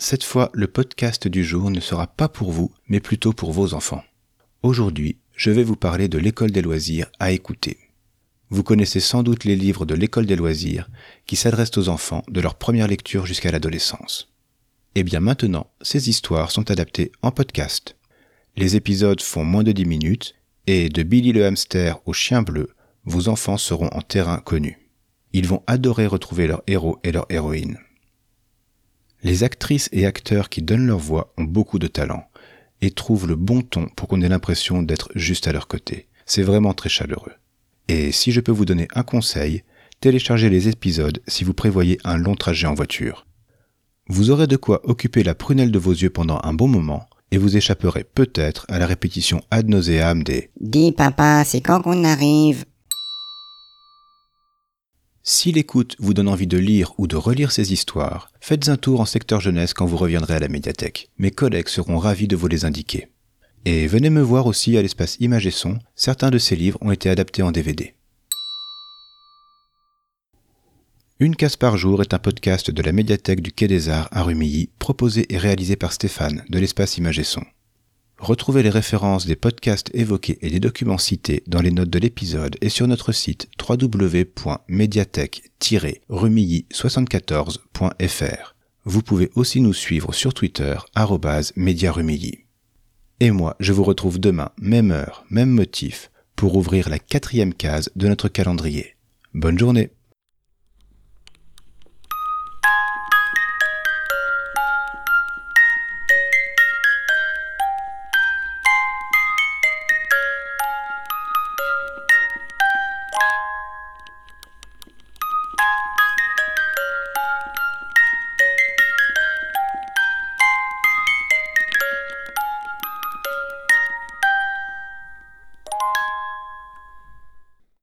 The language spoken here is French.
Cette fois, le podcast du jour ne sera pas pour vous, mais plutôt pour vos enfants. Aujourd'hui, je vais vous parler de l'école des loisirs à écouter. Vous connaissez sans doute les livres de l'école des loisirs qui s'adressent aux enfants de leur première lecture jusqu'à l'adolescence. Et eh bien maintenant, ces histoires sont adaptées en podcast. Les épisodes font moins de 10 minutes et de Billy le hamster au chien bleu, vos enfants seront en terrain connu. Ils vont adorer retrouver leur héros et leur héroïne. Les actrices et acteurs qui donnent leur voix ont beaucoup de talent et trouvent le bon ton pour qu'on ait l'impression d'être juste à leur côté. C'est vraiment très chaleureux. Et si je peux vous donner un conseil, téléchargez les épisodes si vous prévoyez un long trajet en voiture. Vous aurez de quoi occuper la prunelle de vos yeux pendant un bon moment, et vous échapperez peut-être à la répétition ad nauseam des Dis papa, c'est quand qu'on arrive? Si l'écoute vous donne envie de lire ou de relire ces histoires, faites un tour en secteur jeunesse quand vous reviendrez à la médiathèque. Mes collègues seront ravis de vous les indiquer. Et venez me voir aussi à l'espace Images et Son, certains de ces livres ont été adaptés en DVD. Une case par jour est un podcast de la médiathèque du Quai des Arts à Rumilly, proposé et réalisé par Stéphane de l'espace Images et Son. Retrouvez les références des podcasts évoqués et des documents cités dans les notes de l'épisode et sur notre site www.mediathèque-rumilly74.fr. Vous pouvez aussi nous suivre sur Twitter, médiarumilly. Et moi, je vous retrouve demain, même heure, même motif, pour ouvrir la quatrième case de notre calendrier. Bonne journée